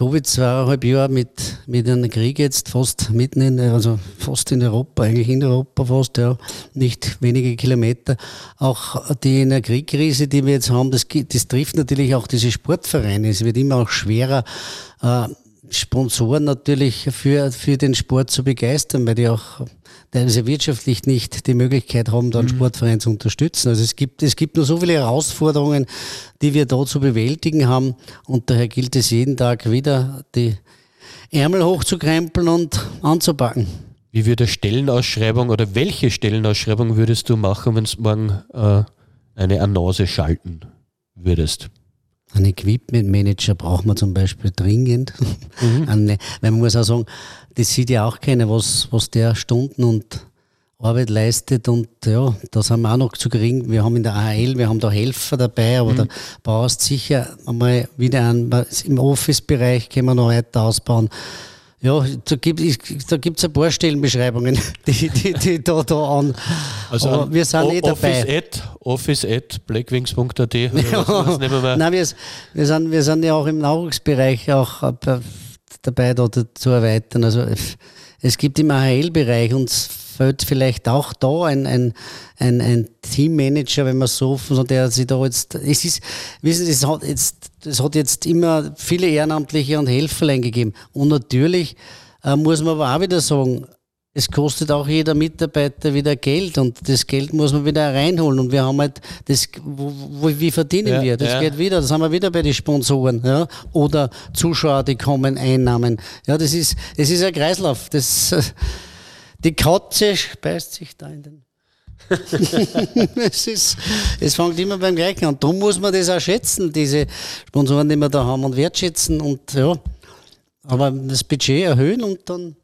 Covid zweieinhalb Jahre mit, mit einem Krieg jetzt fast mitten in, also fast in Europa, eigentlich in Europa fast, ja, nicht wenige Kilometer. Auch die Energiekrise, die wir jetzt haben, das, das trifft natürlich auch diese Sportvereine. Es wird immer auch schwerer, äh, Sponsoren natürlich für, für den Sport zu begeistern, weil die auch teilweise wirtschaftlich nicht die Möglichkeit haben, da einen mhm. Sportverein zu unterstützen. Also es gibt, es gibt nur so viele Herausforderungen, die wir da zu bewältigen haben und daher gilt es jeden Tag wieder, die Ärmel hochzukrempeln und anzupacken. wie würde Stellenausschreibung oder welche Stellenausschreibung würdest du machen, wenn du morgen äh, eine Annonce schalten würdest? Ein Equipment Manager braucht man zum Beispiel dringend. Mhm. Eine, weil man muss auch sagen, das sieht ja auch keiner, was, was der Stunden und Arbeit leistet und ja, da sind wir auch noch zu gering. Wir haben in der AHL, wir haben da Helfer dabei, aber mhm. da brauchst sicher einmal wieder an, im Office-Bereich können wir noch weiter ausbauen. Ja, da gibt es da gibt's ein paar Stellenbeschreibungen, die, die, die da, da an. Also an wir sind eh dabei. At, office at blackwings.at. Ja. Nein, wir, wir, sind, wir sind ja auch im Nachwuchsbereich auch äh, dabei, da zu erweitern. Also es gibt im AHL-Bereich uns fehlt vielleicht auch da ein, ein, ein, ein Teammanager, wenn man so, der sich da jetzt, es ist, wissen Sie, es hat jetzt, es hat jetzt immer viele Ehrenamtliche und Helferlein gegeben. Und natürlich äh, muss man aber auch wieder sagen, es kostet auch jeder Mitarbeiter wieder Geld und das Geld muss man wieder reinholen und wir haben halt das, wo, wo, wie verdienen ja, wir? Das ja. geht wieder, das haben wir wieder bei den Sponsoren, ja, oder Zuschauer, die kommen, Einnahmen. Ja, das ist, es ist ein Kreislauf. Das, die Katze speist sich da in den. es, ist, es fängt immer beim Gleichen an. Darum muss man das auch schätzen, diese Sponsoren, die wir da haben und wertschätzen und ja. Aber das Budget erhöhen und dann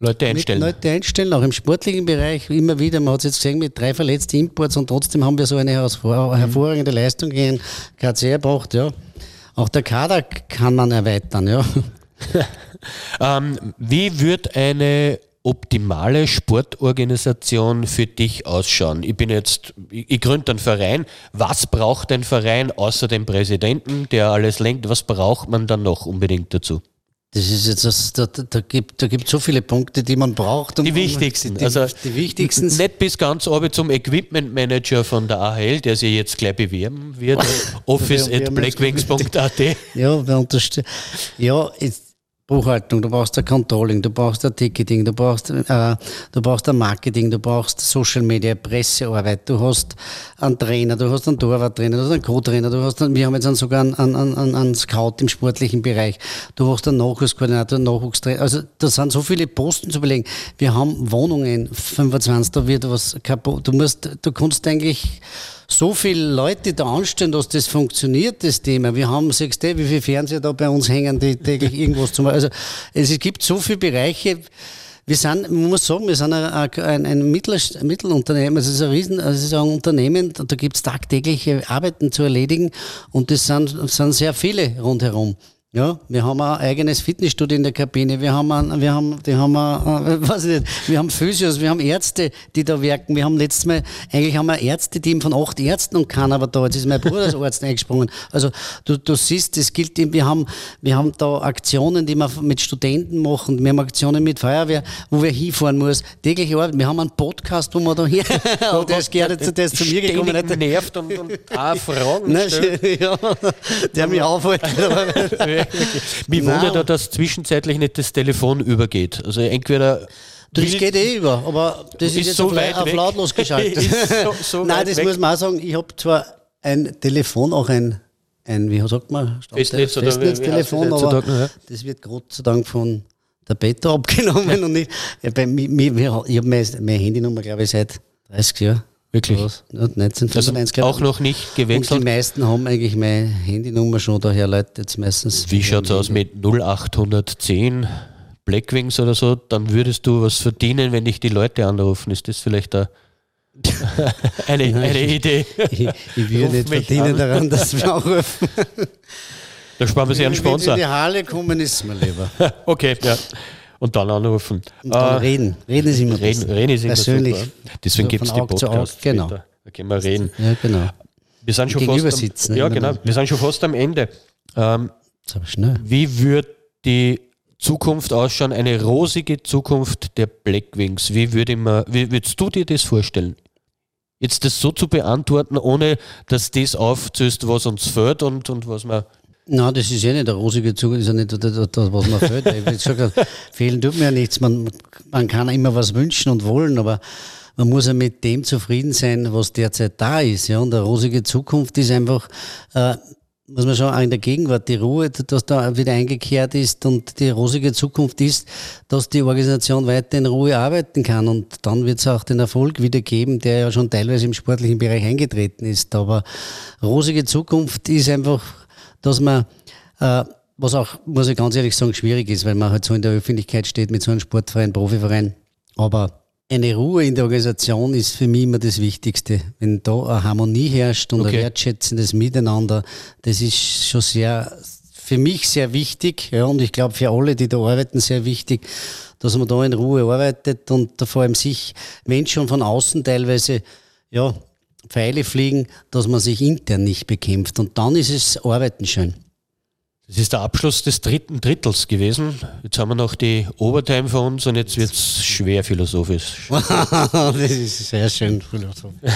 Leute einstellen. Leute einstellen, auch im sportlichen Bereich immer wieder. Man hat es jetzt gesehen mit drei verletzten Imports und trotzdem haben wir so eine hervorragende Leistung gegen KC erbracht. Ja. Auch der Kader kann man erweitern. Ja. ähm, wie wird eine optimale Sportorganisation für dich ausschauen? Ich bin jetzt, ich, ich gründe einen Verein. Was braucht ein Verein außer dem Präsidenten, der alles lenkt? Was braucht man dann noch unbedingt dazu? Das ist jetzt, das, da, da, gibt, da gibt so viele Punkte, die man braucht. Die wichtigsten. Die, also die wichtigsten. Nicht bis ganz oben zum Equipment Manager von der AHL, der sich jetzt gleich bewerben wird. Office at blackwings.at. Ja, wir unterstützen. Ja, ist, Buchhaltung, du brauchst ein Controlling, du brauchst ein Ticketing, du brauchst, äh, du brauchst ein Marketing, du brauchst Social Media, Pressearbeit, du hast einen Trainer, du hast einen Torwarttrainer, du hast einen Co-Trainer, du hast, einen, wir haben jetzt sogar einen, einen, einen, einen Scout im sportlichen Bereich, du hast einen Nachwuchskoordinator, einen Nachwuchstrainer, also da sind so viele Posten zu belegen. Wir haben Wohnungen, 25, da wird was kaputt, du musst, du kannst eigentlich, so viele Leute da anstehen, dass das funktioniert, das Thema. Wir haben, siehst du, wie viele Fernseher da bei uns hängen, die täglich irgendwas zu machen. Also es gibt so viele Bereiche, wir sind, man muss sagen, wir sind ein, ein, ein Mittelunternehmen, es ist ein Riesen, es ist ein Unternehmen, da gibt es tagtägliche Arbeiten zu erledigen und das sind, sind sehr viele rundherum. Ja, wir haben ein eigenes Fitnessstudio in der Kabine. Wir haben, ein, wir haben, die haben, ein, äh, was ich nicht, wir haben Physios, wir haben Ärzte, die da werken. Wir haben letztes Mal, eigentlich haben wir ein Ärzteteam von acht Ärzten und keiner aber da. Jetzt ist mein Bruder als Arzt eingesprungen. Also du, du siehst, das gilt, wir haben, wir haben da Aktionen, die wir mit Studenten machen. Wir haben Aktionen mit Feuerwehr, wo wir hinfahren muss. Tägliche Arbeit. Wir haben einen Podcast, wo wir da hier, der ist gerne zu, der ist zu mir gekommen. Der nervt und, und auch Fragen stellt. ja, der mich aufhält. Mich wundert da, dass zwischenzeitlich nicht das Telefon übergeht. Also entweder das geht eh über, aber das ist, ist jetzt so auf, auf lautlos geschaltet. so, so Nein, das weg. muss man auch sagen. Ich habe zwar ein Telefon, auch ein, ein wie sagt man, Festnetz Festnetztelefon, aber ja. das wird Gott sei Dank von der Beta abgenommen ja. und ich, ja, bei mir, ich habe meine, meine Handynummer, glaube ich, seit 30 Jahren. Wirklich? Was? 1995 also auch noch nicht gewechselt? Und die meisten haben eigentlich meine Handynummer schon, daher Leute jetzt meistens. Wie schaut es aus mit 0810 Blackwings oder so? Dann würdest du was verdienen, wenn dich die Leute anrufen. Ist das vielleicht eine, eine, eine Idee? Ich, ich würde nicht verdienen an. daran, dass wir anrufen. Da sparen wir sich einen Sponsor. Wenn die Halle kommen, ist mir lieber. okay, ja und dann anrufen. Und dann äh, reden. Reden ist immer reden, reden ist immer Persönlich. Super. Deswegen gibt es die Podcasts. Genau. Da können wir reden. Ja, genau. Wir sind schon fast am, sitzen, ja, genau. Wir sind schon fast am Ende. Ähm, schnell. Wie wird die Zukunft ausschauen, eine rosige Zukunft der Blackwings? Wie, würde man, wie würdest du dir das vorstellen? Jetzt das so zu beantworten, ohne dass das aufzöst, was uns fehlt und, und was man Nein, das ist ja nicht der rosige Zug, ist ja nicht das, was man fehlt. Ich gesagt, fehlen tut mir ja nichts. Man, man kann immer was wünschen und wollen, aber man muss ja mit dem zufrieden sein, was derzeit da ist. Ja? Und eine rosige Zukunft ist einfach, äh, muss man schon auch in der Gegenwart die Ruhe, dass da wieder eingekehrt ist und die rosige Zukunft ist, dass die Organisation weiter in Ruhe arbeiten kann. Und dann wird es auch den Erfolg wieder geben, der ja schon teilweise im sportlichen Bereich eingetreten ist. Aber rosige Zukunft ist einfach, dass man, äh, was auch, muss ich ganz ehrlich sagen, schwierig ist, weil man halt so in der Öffentlichkeit steht mit so einem Sportverein, Profiverein. Aber eine Ruhe in der Organisation ist für mich immer das Wichtigste. Wenn da eine Harmonie herrscht und okay. ein wertschätzendes Miteinander, das ist schon sehr, für mich sehr wichtig, ja, und ich glaube für alle, die da arbeiten, sehr wichtig, dass man da in Ruhe arbeitet und da vor allem sich Menschen von außen teilweise, ja, Pfeile fliegen, dass man sich intern nicht bekämpft. Und dann ist es Arbeiten schön. Das ist der Abschluss des dritten Drittels gewesen. Jetzt haben wir noch die Overtime vor uns und jetzt wird es schwer philosophisch. das ist sehr schön philosophisch.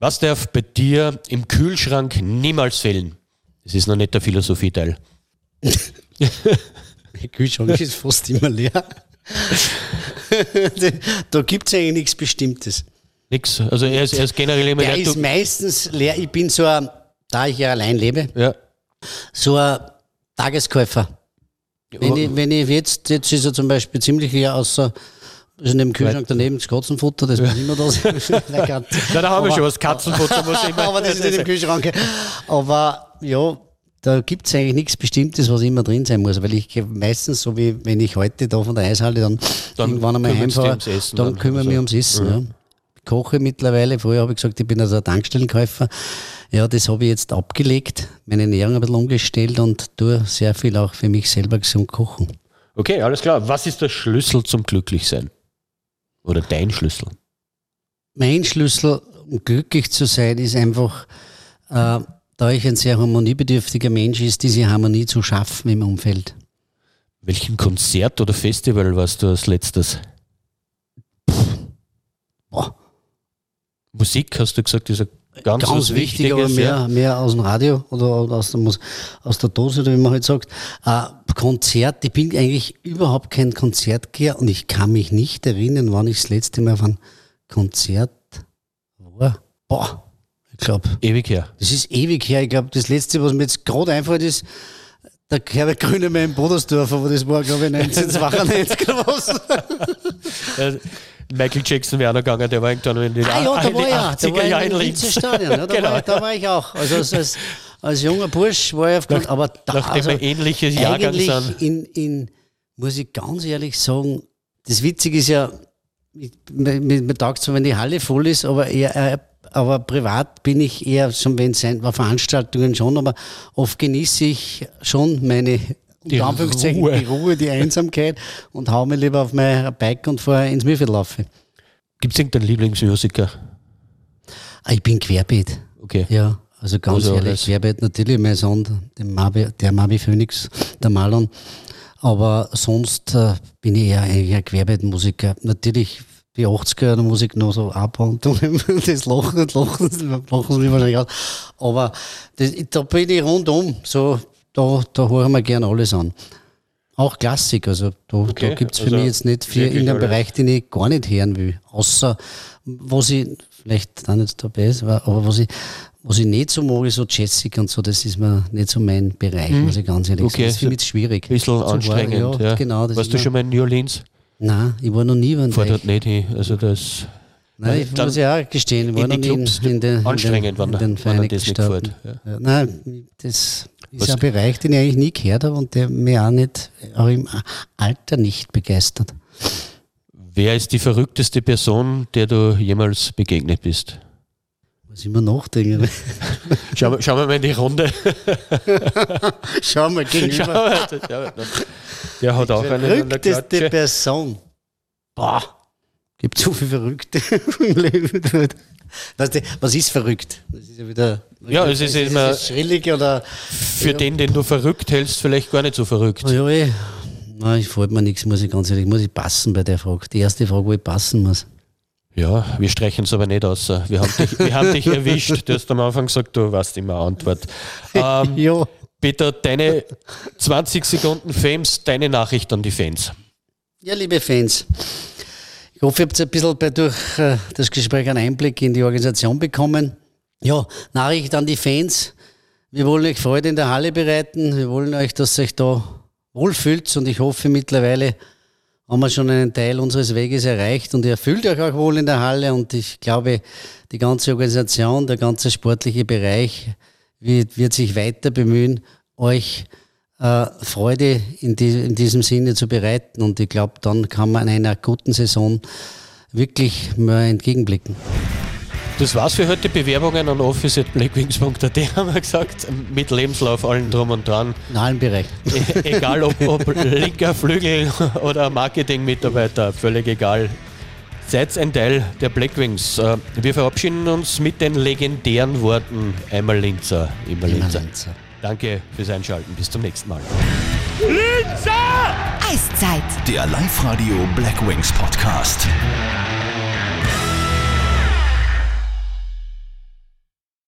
Was darf bei dir im Kühlschrank niemals fehlen? Das ist noch nicht der Philosophieteil. der Kühlschrank ist fast immer leer. da gibt es eigentlich nichts Bestimmtes. Nix. Also er ist, er ist generell immer leer. ist meistens leer. Ich bin so ein, da ich ja allein lebe, ja. so ein Tageskäufer. Wenn ich, wenn ich jetzt, jetzt ist er zum Beispiel ziemlich leer, außer ist in dem Kühlschrank daneben das Katzenfutter, das muss immer da sein. Nein, da haben wir schon was, Katzenfutter muss immer. aber das ist nicht im Kühlschrank. Aber ja, da gibt es eigentlich nichts Bestimmtes, was immer drin sein muss, weil ich meistens, so wie wenn ich heute da von der Eishalle dann, dann irgendwann einmal heimfahre, dann, dann kümmere ich mich ums Essen. Ja. Koche mittlerweile, früher habe ich gesagt, ich bin also ein Tankstellenkäufer. Ja, das habe ich jetzt abgelegt, meine Ernährung ein bisschen umgestellt und tue sehr viel auch für mich selber gesund kochen. Okay, alles klar. Was ist der Schlüssel zum Glücklichsein? Oder dein Schlüssel? Mein Schlüssel, um glücklich zu sein, ist einfach, äh, da ich ein sehr harmoniebedürftiger Mensch ist, diese Harmonie zu schaffen im Umfeld. Welchen Konzert oder Festival warst du als letztes? Boah. Musik, hast du gesagt, ist ein ganz, ganz wichtig, aber mehr, ja. mehr aus dem Radio oder, aus, der, aus der Dose, oder wie man halt sagt. Äh, Konzert, ich bin eigentlich überhaupt kein Konzertgeher und ich kann mich nicht erinnern, wann ich das letzte Mal auf ein Konzert war. Boah, ich glaube. Ewig her. Das ist ewig her. Ich glaube, das letzte, was mir jetzt gerade einfällt, ist der Herbert Grüne mehr in Bodersdorf, aber das war, glaube ich, 1992 oder was. Michael Jackson wäre noch gegangen, der war irgendwann in den, ah, ja, da war ja, 80er Jahren in Linz. Stadion, ja, da, genau. war, da war ich auch. Also als, als, junger Bursch war ich auf Nach, aber da, Nachdem also, wir ähnliche Jahrgang sind. In, in, muss ich ganz ehrlich sagen, das Witzige ist ja, mir, taugt es, wenn die Halle voll ist, aber eher, äh, aber privat bin ich eher, schon wenn es bei Veranstaltungen schon, aber oft genieße ich schon meine die Ruhe. die Ruhe, die Einsamkeit und hau mir lieber auf mein Bike und fahre ins Mühlviertel Gibt es irgendeinen Lieblingsmusiker? Ah, ich bin querbeet. Okay. Ja, also ganz also ehrlich, querbeet natürlich mein Sohn, der Mabi, der Mabi Phoenix, der Malon. Aber sonst äh, bin ich eher eigentlich ein Querbeet-Musiker. Natürlich die 80er der Musik noch so ab und das Lachen, das Lachen, das lachen sie wahrscheinlich aus. Aber das, da bin ich rundum so da, da hören wir gerne alles an. Auch Klassik, also da, okay. da gibt es für also mich jetzt nicht viel in einem Bereich, den ich gar nicht hören will. Außer, was ich vielleicht da nicht dabei ist, aber was ich, was ich nicht so mag, ist so Jessica und so, das ist mir nicht so mein Bereich, hm. muss ich ganz ehrlich okay. sagen. Das für mich schwierig. Ein bisschen anstrengend, ja, ja. Genau, Warst du schon mal in New Orleans? Nein, ich war noch nie beim Fahr dort nicht hin, also das... Nein, ich muss ja auch gestehen, ich war noch nie in, in, den, in, den, in den Vereinigten Staaten. Ja. Ja, nein, das ist ein Bereich, den ich eigentlich nie gehört habe und der mir auch, nicht, auch im Alter nicht begeistert. Wer ist die verrückteste Person, der du jemals begegnet bist? Muss mal nachdenken. Schauen wir, schauen wir mal in die Runde. schauen wir gegenüber. Schau mal, der hat auch eine verrückteste Person. Boah, gibt so viele Verrückte im Leben. Weißt du, was ist verrückt? Das ist ja wieder. Ja, es ist, ist immer. Schrillig oder. Für ja. den, den du verrückt hältst, vielleicht gar nicht so verrückt. Ja, eh. Nein, ich fällt mir nichts, muss ich ganz ehrlich. Muss ich passen bei der Frage. Die erste Frage, wo ich passen muss. Ja, wir streichen es aber nicht aus. Wir haben dich, wir haben dich erwischt. Du hast am Anfang gesagt, du weißt immer Antwort. Ähm, ja. Peter, deine 20 Sekunden Fames, deine Nachricht an die Fans. Ja, liebe Fans. Ich hoffe, ihr habt ein bisschen durch äh, das Gespräch einen Einblick in die Organisation bekommen. Ja, Nachricht an die Fans. Wir wollen euch Freude in der Halle bereiten. Wir wollen euch, dass ihr euch da wohlfühlt und ich hoffe mittlerweile haben wir schon einen Teil unseres Weges erreicht und ihr fühlt euch auch wohl in der Halle und ich glaube, die ganze Organisation, der ganze sportliche Bereich wird, wird sich weiter bemühen, euch äh, Freude in, die, in diesem Sinne zu bereiten und ich glaube, dann kann man in einer guten Saison wirklich mal entgegenblicken. Das war's für heute. Bewerbungen an office.blackwings.at haben wir gesagt. Mit Lebenslauf, allen drum und dran. In allen Bereichen. E egal ob, ob linker Flügel oder Marketing-Mitarbeiter, völlig egal. Seid ein Teil der Blackwings. Äh, wir verabschieden uns mit den legendären Worten einmal Linzer, immer Linzer. Linzer. Danke fürs Einschalten. Bis zum nächsten Mal. Linzer! Eiszeit. Der Live-Radio Blackwings Podcast.